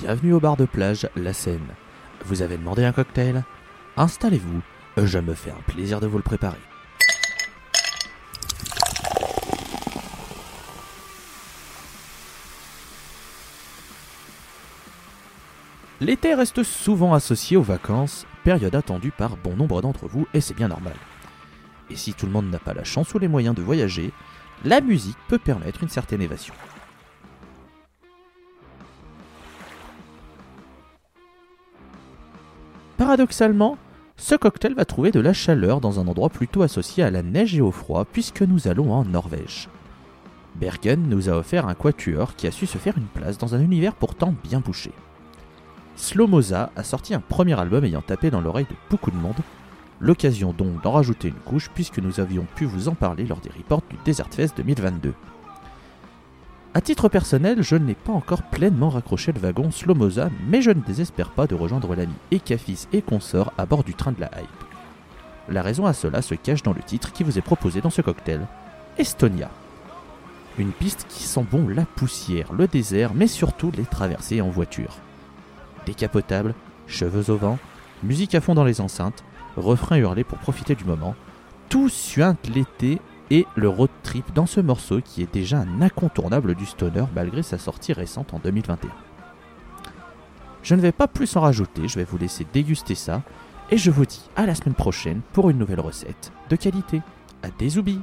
bienvenue au bar de plage La Seine. Vous avez demandé un cocktail? Installez-vous, je me fais un plaisir de vous le préparer. L'été reste souvent associé aux vacances, période attendue par bon nombre d'entre vous et c'est bien normal. Et si tout le monde n'a pas la chance ou les moyens de voyager, la musique peut permettre une certaine évasion. Paradoxalement, ce cocktail va trouver de la chaleur dans un endroit plutôt associé à la neige et au froid puisque nous allons en Norvège. Bergen nous a offert un quatuor qui a su se faire une place dans un univers pourtant bien bouché. Slomoza a sorti un premier album ayant tapé dans l'oreille de beaucoup de monde, l'occasion donc d'en rajouter une couche puisque nous avions pu vous en parler lors des reports du Desert Fest 2022. A titre personnel, je n'ai pas encore pleinement raccroché le wagon Slomoza, mais je ne désespère pas de rejoindre l'ami Ekafis et consorts à bord du train de la hype. La raison à cela se cache dans le titre qui vous est proposé dans ce cocktail, Estonia. Une piste qui sent bon la poussière, le désert, mais surtout les traversées en voiture. Décapotable, cheveux au vent, musique à fond dans les enceintes, refrain hurlé pour profiter du moment, tout suinte l'été et le road trip dans ce morceau qui est déjà un incontournable du stoner malgré sa sortie récente en 2021. Je ne vais pas plus en rajouter, je vais vous laisser déguster ça et je vous dis à la semaine prochaine pour une nouvelle recette de qualité. À des oublis